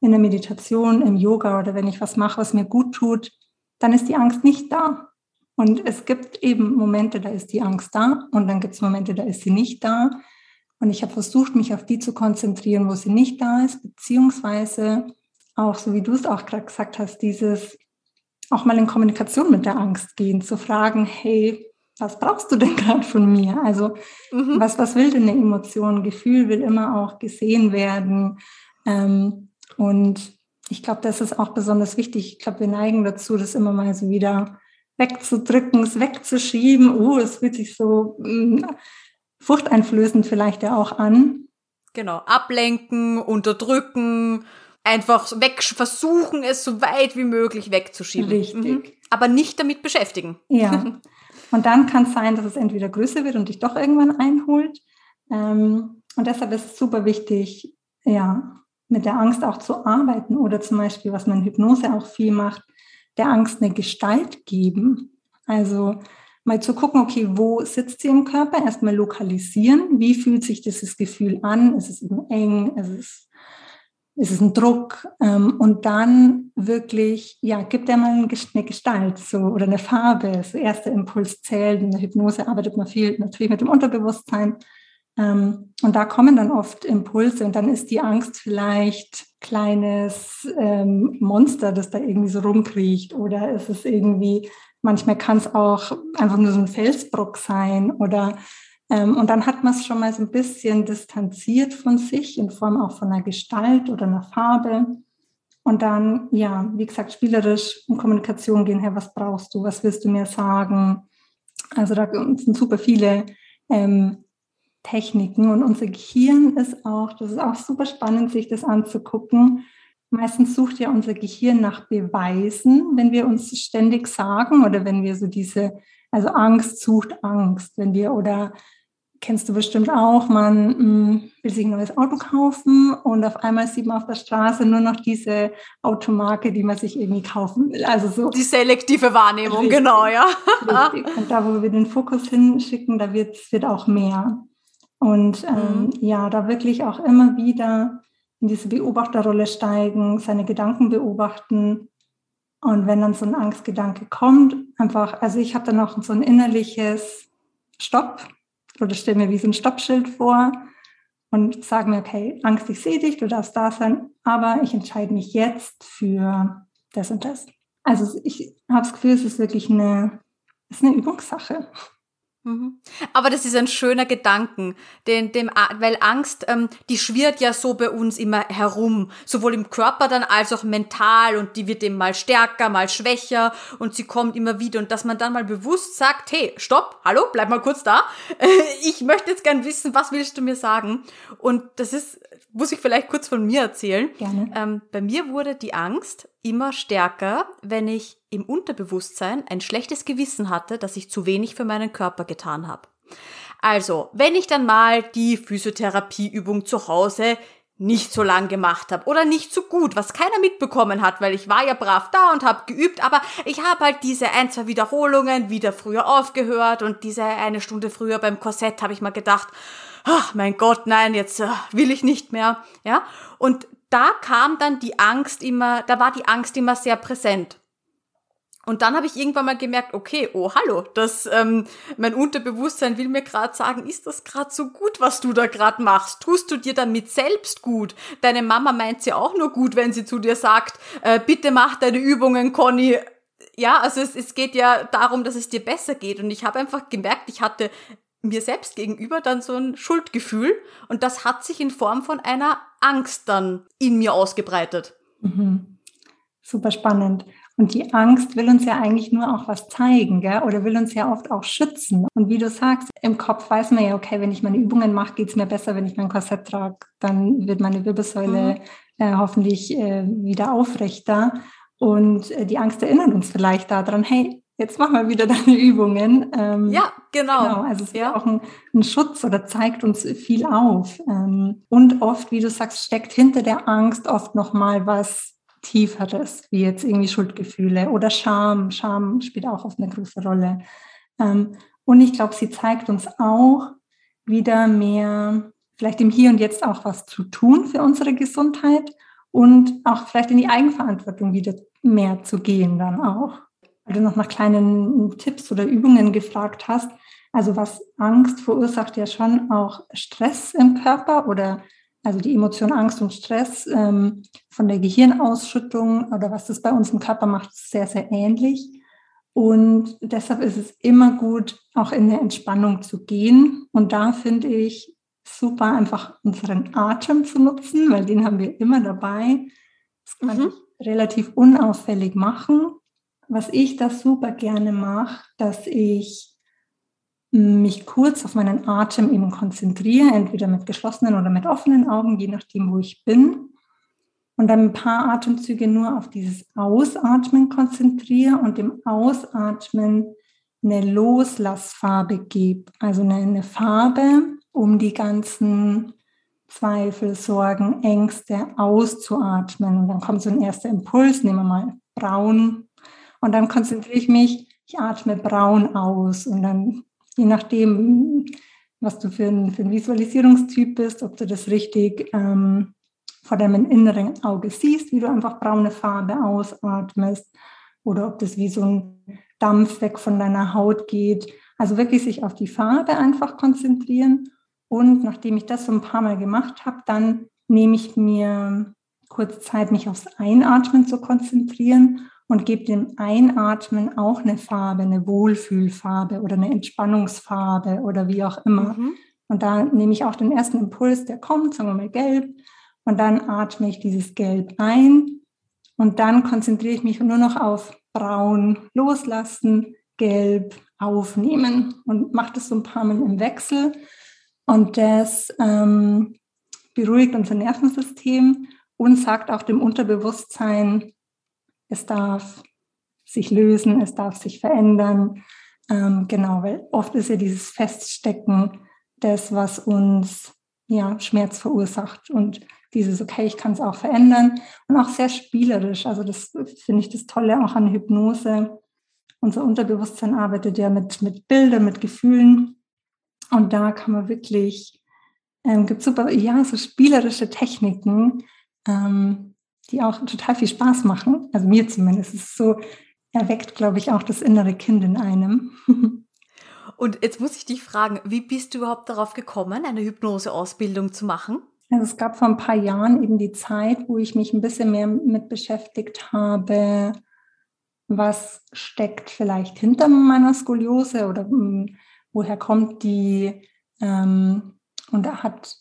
in der Meditation, im Yoga oder wenn ich was mache, was mir gut tut, dann ist die Angst nicht da. Und es gibt eben Momente, da ist die Angst da und dann gibt es Momente, da ist sie nicht da. Und ich habe versucht, mich auf die zu konzentrieren, wo sie nicht da ist, beziehungsweise auch, so wie du es auch gerade gesagt hast, dieses auch mal in Kommunikation mit der Angst gehen, zu fragen, hey, was brauchst du denn gerade von mir? Also mhm. was, was will denn eine Emotion? Gefühl will immer auch gesehen werden. Ähm, und ich glaube, das ist auch besonders wichtig. Ich glaube, wir neigen dazu, das immer mal so wieder wegzudrücken, es wegzuschieben. Oh, es fühlt sich so mh, mm, furchteinflößend vielleicht ja auch an. Genau, ablenken, unterdrücken, einfach weg, versuchen es so weit wie möglich wegzuschieben. Richtig. Mhm. Aber nicht damit beschäftigen. Ja. Und dann kann es sein, dass es entweder größer wird und dich doch irgendwann einholt. Ähm, und deshalb ist es super wichtig, ja, mit der Angst auch zu arbeiten oder zum Beispiel, was man in Hypnose auch viel macht, der Angst eine Gestalt geben. Also mal zu gucken, okay, wo sitzt sie im Körper? Erstmal lokalisieren. Wie fühlt sich dieses Gefühl an? Ist es eben eng? Ist es, ist es ein Druck? Ähm, und dann wirklich, ja, gibt er mal eine Gestalt so, oder eine Farbe. So erster Impuls zählt. In der Hypnose arbeitet man viel natürlich mit dem Unterbewusstsein. Ähm, und da kommen dann oft Impulse und dann ist die Angst vielleicht kleines ähm, Monster, das da irgendwie so rumkriecht oder ist es irgendwie, manchmal kann es auch einfach nur so ein Felsbrock sein oder ähm, und dann hat man es schon mal so ein bisschen distanziert von sich in Form auch von einer Gestalt oder einer Farbe. Und dann, ja, wie gesagt, spielerisch in Kommunikation gehen, hey, was brauchst du, was willst du mir sagen? Also da sind super viele ähm, Techniken. Und unser Gehirn ist auch, das ist auch super spannend, sich das anzugucken. Meistens sucht ja unser Gehirn nach Beweisen, wenn wir uns ständig sagen oder wenn wir so diese, also Angst sucht Angst, wenn wir oder kennst du bestimmt auch, man mh, hm, will sich ein neues Auto kaufen und auf einmal sieht man auf der Straße nur noch diese Automarke, die man sich irgendwie kaufen will. Also so. Die selektive Wahrnehmung, richtig, genau, ja. Richtig. Und da, wo wir den Fokus hinschicken, da wird, wird auch mehr. Und ähm, mhm. ja, da wirklich auch immer wieder in diese Beobachterrolle steigen, seine Gedanken beobachten. Und wenn dann so ein Angstgedanke kommt, einfach, also ich habe dann auch so ein innerliches Stopp oder stelle mir wie so ein Stoppschild vor und sage mir, okay, Angst, ich sehe dich, du darfst da sein, aber ich entscheide mich jetzt für das und das. Also ich habe das Gefühl, es ist wirklich eine, es ist eine Übungssache. Mhm. Aber das ist ein schöner Gedanken, den, dem, weil Angst, ähm, die schwirrt ja so bei uns immer herum, sowohl im Körper dann als auch mental und die wird eben mal stärker, mal schwächer und sie kommt immer wieder und dass man dann mal bewusst sagt, hey, stopp, hallo, bleib mal kurz da, ich möchte jetzt gern wissen, was willst du mir sagen? Und das ist, muss ich vielleicht kurz von mir erzählen. Gerne. Ähm, bei mir wurde die Angst immer stärker, wenn ich im Unterbewusstsein ein schlechtes Gewissen hatte, dass ich zu wenig für meinen Körper getan habe. Also, wenn ich dann mal die Physiotherapieübung zu Hause nicht so lang gemacht habe oder nicht so gut, was keiner mitbekommen hat, weil ich war ja brav da und habe geübt, aber ich habe halt diese ein, zwei Wiederholungen wieder früher aufgehört und diese eine Stunde früher beim Korsett habe ich mal gedacht, ach mein Gott, nein, jetzt uh, will ich nicht mehr, ja? Und da kam dann die Angst immer, da war die Angst immer sehr präsent. Und dann habe ich irgendwann mal gemerkt, okay, oh hallo, das ähm, mein Unterbewusstsein will mir gerade sagen, ist das gerade so gut, was du da gerade machst? Tust du dir damit selbst gut? Deine Mama meint sie auch nur gut, wenn sie zu dir sagt, äh, bitte mach deine Übungen, Conny. Ja, also es, es geht ja darum, dass es dir besser geht. Und ich habe einfach gemerkt, ich hatte mir selbst gegenüber dann so ein Schuldgefühl und das hat sich in Form von einer Angst dann in mir ausgebreitet. Mhm. Super spannend. Und die Angst will uns ja eigentlich nur auch was zeigen, gell? oder will uns ja oft auch schützen. Und wie du sagst, im Kopf weiß man ja, okay, wenn ich meine Übungen mache, geht es mir besser, wenn ich mein Korsett trage. Dann wird meine Wirbelsäule mhm. äh, hoffentlich äh, wieder aufrechter. Und äh, die Angst erinnert uns vielleicht daran, hey, jetzt mach mal wieder deine Übungen. Ähm, ja, genau. genau. Also es ist ja. auch ein, ein, Schutz oder zeigt uns viel auf. Ähm, und oft, wie du sagst, steckt hinter der Angst oft nochmal was Tieferes, wie jetzt irgendwie Schuldgefühle oder Scham. Scham spielt auch oft eine große Rolle. Ähm, und ich glaube, sie zeigt uns auch wieder mehr, vielleicht im Hier und Jetzt auch was zu tun für unsere Gesundheit und auch vielleicht in die Eigenverantwortung wieder mehr zu gehen dann auch. Weil du noch nach kleinen Tipps oder Übungen gefragt hast. Also was Angst verursacht ja schon auch Stress im Körper oder also die Emotion Angst und Stress ähm, von der Gehirnausschüttung oder was das bei uns im Körper macht, ist sehr, sehr ähnlich. Und deshalb ist es immer gut, auch in eine Entspannung zu gehen. Und da finde ich super, einfach unseren Atem zu nutzen, weil den haben wir immer dabei. Das kann mhm. ich relativ unauffällig machen. Was ich da super gerne mache, dass ich mich kurz auf meinen Atem eben konzentriere, entweder mit geschlossenen oder mit offenen Augen, je nachdem, wo ich bin. Und dann ein paar Atemzüge nur auf dieses Ausatmen konzentriere und dem Ausatmen eine Loslassfarbe gebe. Also eine, Farbe, um die ganzen Zweifel, Sorgen, Ängste auszuatmen. Und dann kommt so ein erster Impuls, nehmen wir mal braun. Und dann konzentriere ich mich, ich atme braun aus. Und dann je nachdem, was du für ein, für ein Visualisierungstyp bist, ob du das richtig ähm, vor deinem inneren Auge siehst, wie du einfach braune Farbe ausatmest oder ob das wie so ein Dampf weg von deiner Haut geht. Also wirklich sich auf die Farbe einfach konzentrieren. Und nachdem ich das so ein paar Mal gemacht habe, dann nehme ich mir kurz Zeit, mich aufs Einatmen zu konzentrieren und gebe dem Einatmen auch eine Farbe, eine Wohlfühlfarbe oder eine Entspannungsfarbe oder wie auch immer. Mhm. Und da nehme ich auch den ersten Impuls, der kommt, sagen wir mal gelb, und dann atme ich dieses Gelb ein und dann konzentriere ich mich nur noch auf braun loslassen, gelb aufnehmen und mache das so ein paar Mal im Wechsel. Und das ähm, beruhigt unser Nervensystem und sagt auch dem Unterbewusstsein, es darf sich lösen, es darf sich verändern. Ähm, genau, weil oft ist ja dieses Feststecken das, was uns ja Schmerz verursacht und dieses, okay, ich kann es auch verändern und auch sehr spielerisch. Also das finde ich das Tolle auch an Hypnose. Unser Unterbewusstsein arbeitet ja mit, mit Bildern, mit Gefühlen und da kann man wirklich, ähm, gibt super, ja, so spielerische Techniken, ähm, die auch total viel Spaß machen. Also mir zumindest. Es ist so, erweckt, glaube ich, auch das innere Kind in einem. Und jetzt muss ich dich fragen, wie bist du überhaupt darauf gekommen, eine Hypnoseausbildung zu machen? Also es gab vor ein paar Jahren eben die Zeit, wo ich mich ein bisschen mehr mit beschäftigt habe, was steckt vielleicht hinter meiner Skoliose oder hm, woher kommt die. Ähm, und er hat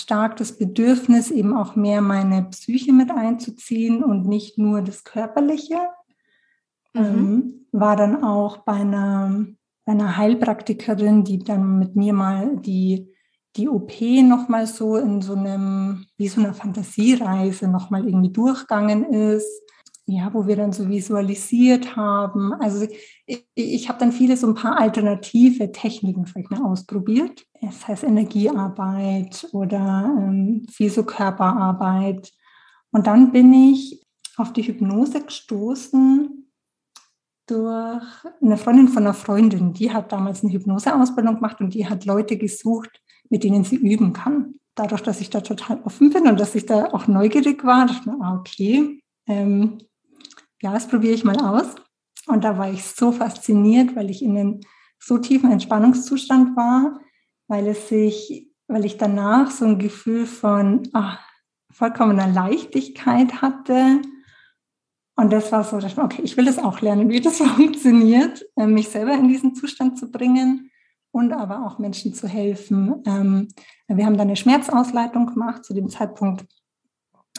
stark das Bedürfnis, eben auch mehr meine Psyche mit einzuziehen und nicht nur das Körperliche. Mhm. Ähm, war dann auch bei einer, bei einer Heilpraktikerin, die dann mit mir mal die, die OP nochmal so in so einem, wie so einer Fantasiereise nochmal irgendwie durchgegangen ist ja, wo wir dann so visualisiert haben. Also ich, ich habe dann viele so ein paar alternative Techniken vielleicht mal ausprobiert. Das heißt Energiearbeit oder ähm, Physiokörperarbeit. Und dann bin ich auf die Hypnose gestoßen durch eine Freundin von einer Freundin. Die hat damals eine Hypnoseausbildung gemacht und die hat Leute gesucht, mit denen sie üben kann. Dadurch, dass ich da total offen bin und dass ich da auch neugierig war, dachte ich ah, okay, ähm, ja, das probiere ich mal aus. Und da war ich so fasziniert, weil ich in einem so tiefen Entspannungszustand war, weil es sich, weil ich danach so ein Gefühl von ach, vollkommener Leichtigkeit hatte. Und das war so, dass ich, okay, ich will das auch lernen, wie das funktioniert, äh, mich selber in diesen Zustand zu bringen und aber auch Menschen zu helfen. Ähm, wir haben dann eine Schmerzausleitung gemacht. Zu dem Zeitpunkt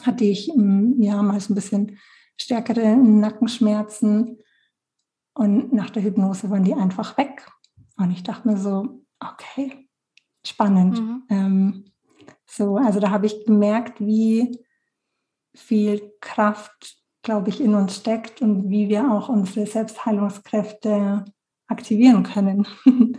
hatte ich ähm, ja mal so ein bisschen stärkere Nackenschmerzen. Und nach der Hypnose waren die einfach weg. Und ich dachte mir so, okay, spannend. Mhm. Ähm, so, also da habe ich gemerkt, wie viel Kraft, glaube ich, in uns steckt und wie wir auch unsere Selbstheilungskräfte aktivieren können.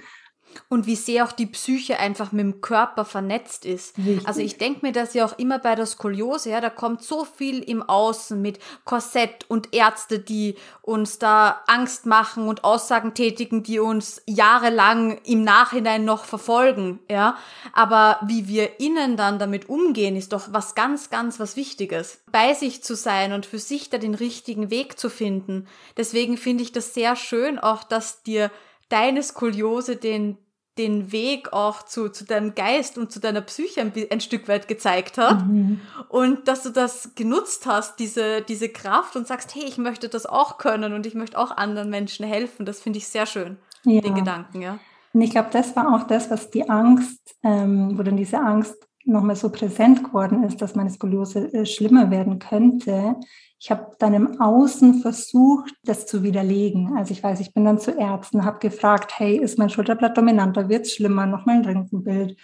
Und wie sehr auch die Psyche einfach mit dem Körper vernetzt ist. Richtig. Also ich denke mir das ja auch immer bei der Skoliose, ja, da kommt so viel im Außen mit Korsett und Ärzte, die uns da Angst machen und Aussagen tätigen, die uns jahrelang im Nachhinein noch verfolgen, ja. Aber wie wir innen dann damit umgehen, ist doch was ganz, ganz was Wichtiges. Bei sich zu sein und für sich da den richtigen Weg zu finden. Deswegen finde ich das sehr schön auch, dass dir deine Skoliose den den Weg auch zu, zu deinem Geist und zu deiner Psyche ein, ein Stück weit gezeigt hat. Mhm. Und dass du das genutzt hast, diese, diese Kraft und sagst, hey, ich möchte das auch können und ich möchte auch anderen Menschen helfen. Das finde ich sehr schön, ja. den Gedanken, ja. Und ich glaube, das war auch das, was die Angst, ähm, wo dann diese Angst nochmal so präsent geworden ist, dass meine Skoliose äh, schlimmer werden könnte. Ich habe dann im Außen versucht, das zu widerlegen. Also ich weiß, ich bin dann zu Ärzten, habe gefragt, hey, ist mein Schulterblatt dominanter, wird es schlimmer, nochmal ein Röntgenbild,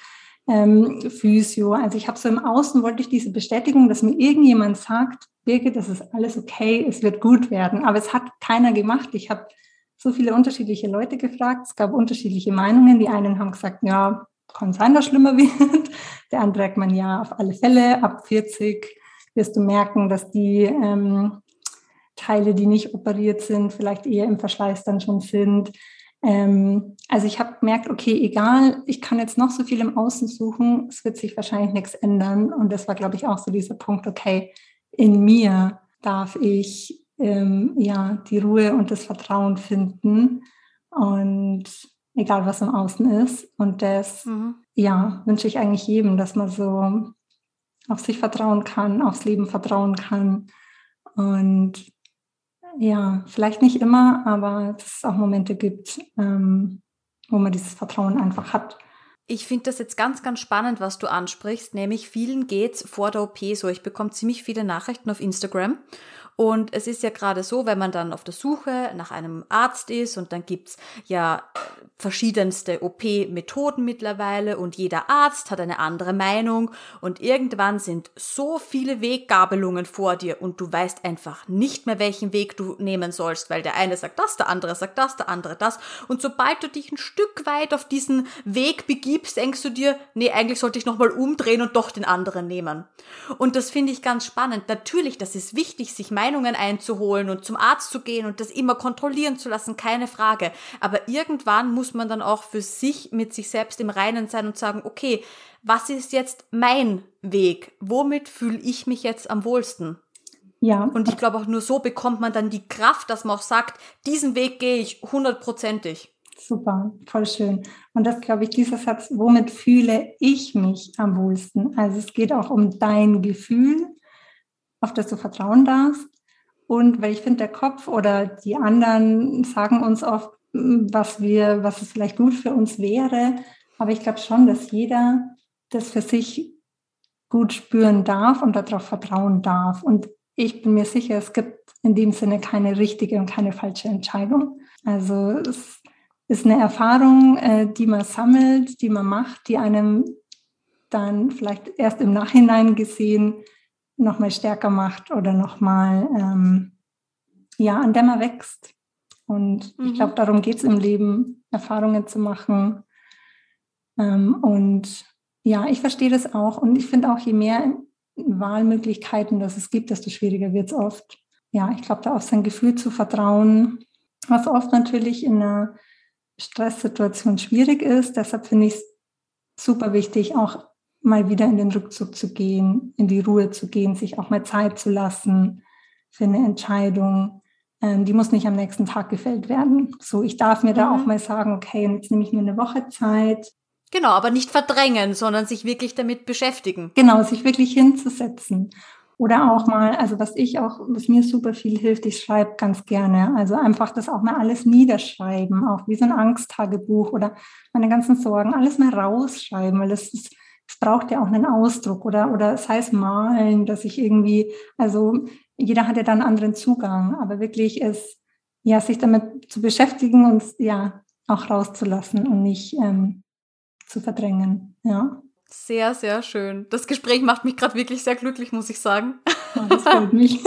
ähm, Physio. Also ich habe so im Außen, wollte ich diese Bestätigung, dass mir irgendjemand sagt, Birgit, das ist alles okay, es wird gut werden. Aber es hat keiner gemacht. Ich habe so viele unterschiedliche Leute gefragt. Es gab unterschiedliche Meinungen. Die einen haben gesagt, ja, kann sein, dass schlimmer wird. Der andere sagt man, ja, auf alle Fälle, ab 40 wirst du merken, dass die ähm, Teile, die nicht operiert sind, vielleicht eher im Verschleiß dann schon sind. Ähm, also ich habe gemerkt, okay, egal, ich kann jetzt noch so viel im Außen suchen, es wird sich wahrscheinlich nichts ändern. Und das war, glaube ich, auch so dieser Punkt, okay, in mir darf ich ähm, ja die Ruhe und das Vertrauen finden. Und egal was im Außen ist. Und das, mhm. ja, wünsche ich eigentlich jedem, dass man so auf sich vertrauen kann, aufs Leben vertrauen kann. Und ja, vielleicht nicht immer, aber dass es auch Momente gibt, ähm, wo man dieses Vertrauen einfach hat. Ich finde das jetzt ganz, ganz spannend, was du ansprichst, nämlich vielen geht's vor der OP so. Ich bekomme ziemlich viele Nachrichten auf Instagram und es ist ja gerade so, wenn man dann auf der Suche nach einem Arzt ist und dann gibt's ja verschiedenste OP-Methoden mittlerweile und jeder Arzt hat eine andere Meinung und irgendwann sind so viele Weggabelungen vor dir und du weißt einfach nicht mehr, welchen Weg du nehmen sollst, weil der eine sagt das, der andere sagt das, der andere das und sobald du dich ein Stück weit auf diesen Weg begibst, denkst du dir, nee, eigentlich sollte ich nochmal umdrehen und doch den anderen nehmen. Und das finde ich ganz spannend. Natürlich, das ist wichtig, sich Meinungen einzuholen und zum Arzt zu gehen und das immer kontrollieren zu lassen, keine Frage. Aber irgendwann muss man dann auch für sich mit sich selbst im Reinen sein und sagen, okay, was ist jetzt mein Weg? Womit fühle ich mich jetzt am wohlsten? Ja. Und ich glaube auch nur so bekommt man dann die Kraft, dass man auch sagt, diesen Weg gehe ich hundertprozentig. Super, voll schön. Und das glaube ich, dieser Satz, womit fühle ich mich am wohlsten? Also es geht auch um dein Gefühl, auf das du vertrauen darfst. Und weil ich finde, der Kopf oder die anderen sagen uns oft, was wir, was es vielleicht gut für uns wäre. Aber ich glaube schon, dass jeder das für sich gut spüren darf und darauf vertrauen darf. Und ich bin mir sicher, es gibt in dem Sinne keine richtige und keine falsche Entscheidung. Also es ist eine Erfahrung, äh, die man sammelt, die man macht, die einem dann vielleicht erst im Nachhinein gesehen nochmal stärker macht oder nochmal, ähm, ja, an der man wächst. Und mhm. ich glaube, darum geht es im Leben, Erfahrungen zu machen. Ähm, und ja, ich verstehe das auch. Und ich finde auch, je mehr Wahlmöglichkeiten das es gibt, desto schwieriger wird es oft. Ja, ich glaube, da auf sein Gefühl zu vertrauen, was oft natürlich in einer Stresssituation schwierig ist. Deshalb finde ich es super wichtig, auch mal wieder in den Rückzug zu gehen, in die Ruhe zu gehen, sich auch mal Zeit zu lassen für eine Entscheidung. Ähm, die muss nicht am nächsten Tag gefällt werden. So, ich darf mir mhm. da auch mal sagen, okay, jetzt nehme ich mir eine Woche Zeit. Genau, aber nicht verdrängen, sondern sich wirklich damit beschäftigen. Genau, sich wirklich hinzusetzen. Oder auch mal, also was ich auch, was mir super viel hilft, ich schreibe ganz gerne. Also einfach das auch mal alles niederschreiben, auch wie so ein Angsttagebuch oder meine ganzen Sorgen, alles mal rausschreiben, weil das ist, es braucht ja auch einen Ausdruck oder, oder es heißt malen, dass ich irgendwie, also jeder hat ja dann einen anderen Zugang, aber wirklich ist, ja, sich damit zu beschäftigen und ja, auch rauszulassen und nicht ähm, zu verdrängen, ja. Sehr, sehr schön. Das Gespräch macht mich gerade wirklich sehr glücklich, muss ich sagen. Oh, das freut mich.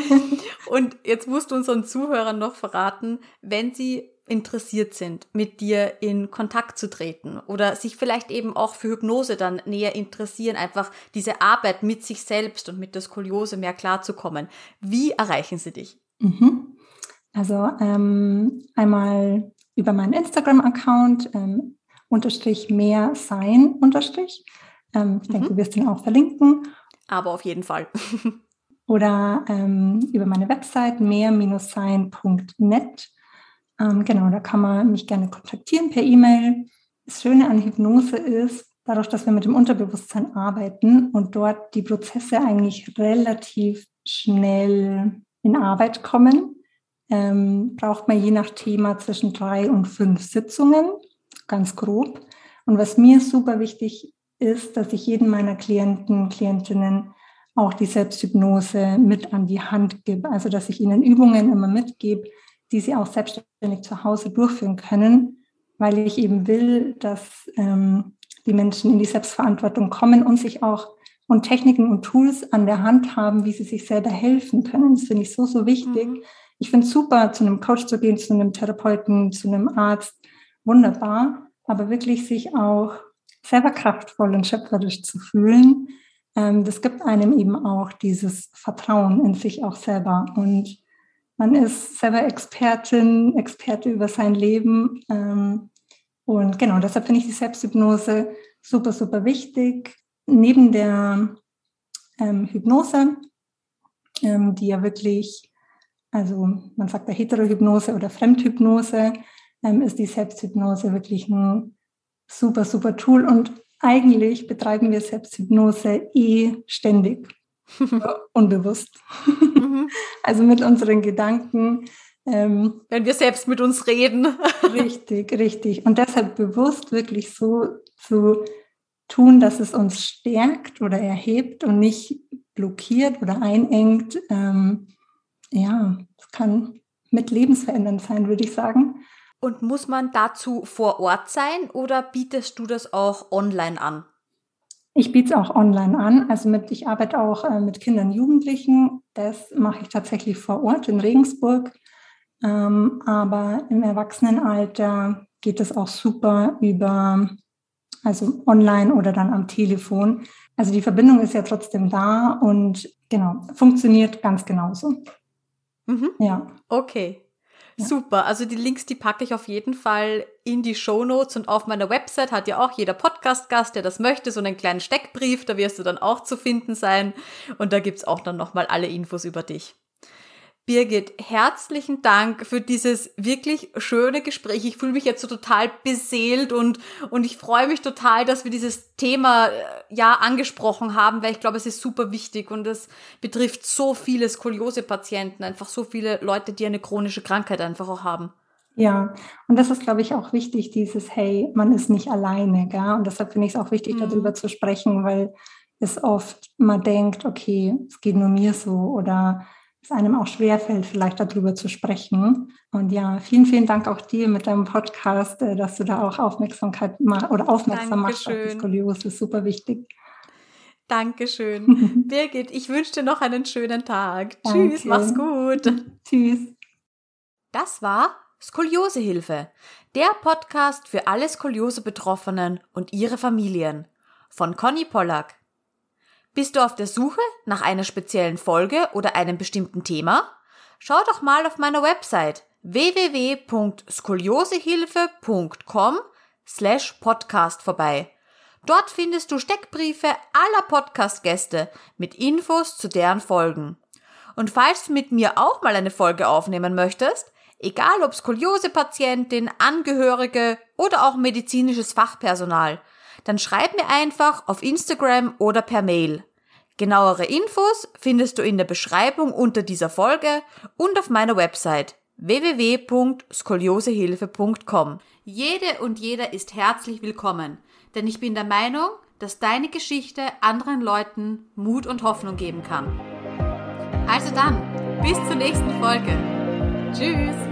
und jetzt musst du unseren Zuhörern noch verraten, wenn sie interessiert sind, mit dir in Kontakt zu treten oder sich vielleicht eben auch für Hypnose dann näher interessieren, einfach diese Arbeit mit sich selbst und mit der Skoliose mehr klarzukommen. Wie erreichen sie dich? Mhm. Also ähm, einmal über meinen Instagram-Account ähm, unterstrich mehr sein unterstrich. Ähm, ich mhm. denke, du wirst ihn auch verlinken. Aber auf jeden Fall. Oder ähm, über meine Website mehr-sein.net ähm, genau, da kann man mich gerne kontaktieren per E-Mail. das Schöne an Hypnose ist, dadurch, dass wir mit dem Unterbewusstsein arbeiten und dort die Prozesse eigentlich relativ schnell in Arbeit kommen, ähm, braucht man je nach Thema zwischen drei und fünf Sitzungen, ganz grob. Und was mir super wichtig ist, dass ich jeden meiner Klienten, Klientinnen auch die Selbsthypnose mit an die Hand gebe. Also dass ich ihnen Übungen immer mitgebe, die sie auch selbstständig zu Hause durchführen können, weil ich eben will, dass ähm, die Menschen in die Selbstverantwortung kommen und sich auch und Techniken und Tools an der Hand haben, wie sie sich selber helfen können. Das finde ich so, so wichtig. Mhm. Ich finde es super, zu einem Coach zu gehen, zu einem Therapeuten, zu einem Arzt. Wunderbar. Aber wirklich sich auch selber kraftvoll und schöpferisch zu fühlen, ähm, das gibt einem eben auch dieses Vertrauen in sich auch selber. Und man ist selber Expertin, Experte über sein Leben. Ähm, und genau, deshalb finde ich die Selbsthypnose super, super wichtig. Neben der ähm, Hypnose, ähm, die ja wirklich, also man sagt ja Heterohypnose oder Fremdhypnose, ähm, ist die Selbsthypnose wirklich ein super, super Tool. Und eigentlich betreiben wir Selbsthypnose eh ständig, unbewusst. Mhm. Also mit unseren Gedanken, ähm, Wenn wir selbst mit uns reden. richtig, richtig. Und deshalb bewusst wirklich so zu tun, dass es uns stärkt oder erhebt und nicht blockiert oder einengt. Ähm, ja, es kann mit lebensverändernd sein, würde ich sagen. Und muss man dazu vor Ort sein oder bietest du das auch online an? Ich biete es auch online an. Also mit, ich arbeite auch äh, mit Kindern und Jugendlichen. Das mache ich tatsächlich vor Ort in Regensburg. Ähm, aber im Erwachsenenalter geht es auch super über, also online oder dann am Telefon. Also die Verbindung ist ja trotzdem da und genau, funktioniert ganz genauso. Mhm. Ja. Okay. Super. Also die Links, die packe ich auf jeden Fall in die Show Notes und auf meiner Website hat ja auch jeder Podcast-Gast, der das möchte, so einen kleinen Steckbrief, da wirst du dann auch zu finden sein. Und da gibt's auch dann nochmal alle Infos über dich. Birgit, herzlichen Dank für dieses wirklich schöne Gespräch. Ich fühle mich jetzt so total beseelt und, und ich freue mich total, dass wir dieses Thema äh, ja angesprochen haben, weil ich glaube, es ist super wichtig und es betrifft so viele Skoliose-Patienten, einfach so viele Leute, die eine chronische Krankheit einfach auch haben. Ja, und das ist, glaube ich, auch wichtig, dieses, hey, man ist nicht alleine, gell? Und deshalb finde ich es auch wichtig, mhm. darüber zu sprechen, weil es oft man denkt, okay, es geht nur mir so oder es einem auch schwerfällt, vielleicht darüber zu sprechen. Und ja, vielen, vielen Dank auch dir mit deinem Podcast, äh, dass du da auch Aufmerksamkeit oder aufmerksam machst auf die Skoliose. Ist super wichtig. Dankeschön. Birgit, ich wünsche dir noch einen schönen Tag. Danke. Tschüss, mach's gut. Tschüss. Das war Skoliosehilfe, der Podcast für alle Skoliose-Betroffenen und ihre Familien von Conny Pollack. Bist du auf der Suche nach einer speziellen Folge oder einem bestimmten Thema? Schau doch mal auf meiner Website www.skoliosehilfe.com slash podcast vorbei. Dort findest du Steckbriefe aller Podcast-Gäste mit Infos zu deren Folgen. Und falls du mit mir auch mal eine Folge aufnehmen möchtest, egal ob Skoliose-Patientin, Angehörige oder auch medizinisches Fachpersonal, dann schreib mir einfach auf Instagram oder per Mail. Genauere Infos findest du in der Beschreibung unter dieser Folge und auf meiner Website www.skoliosehilfe.com. Jede und jeder ist herzlich willkommen, denn ich bin der Meinung, dass deine Geschichte anderen Leuten Mut und Hoffnung geben kann. Also dann, bis zur nächsten Folge. Tschüss!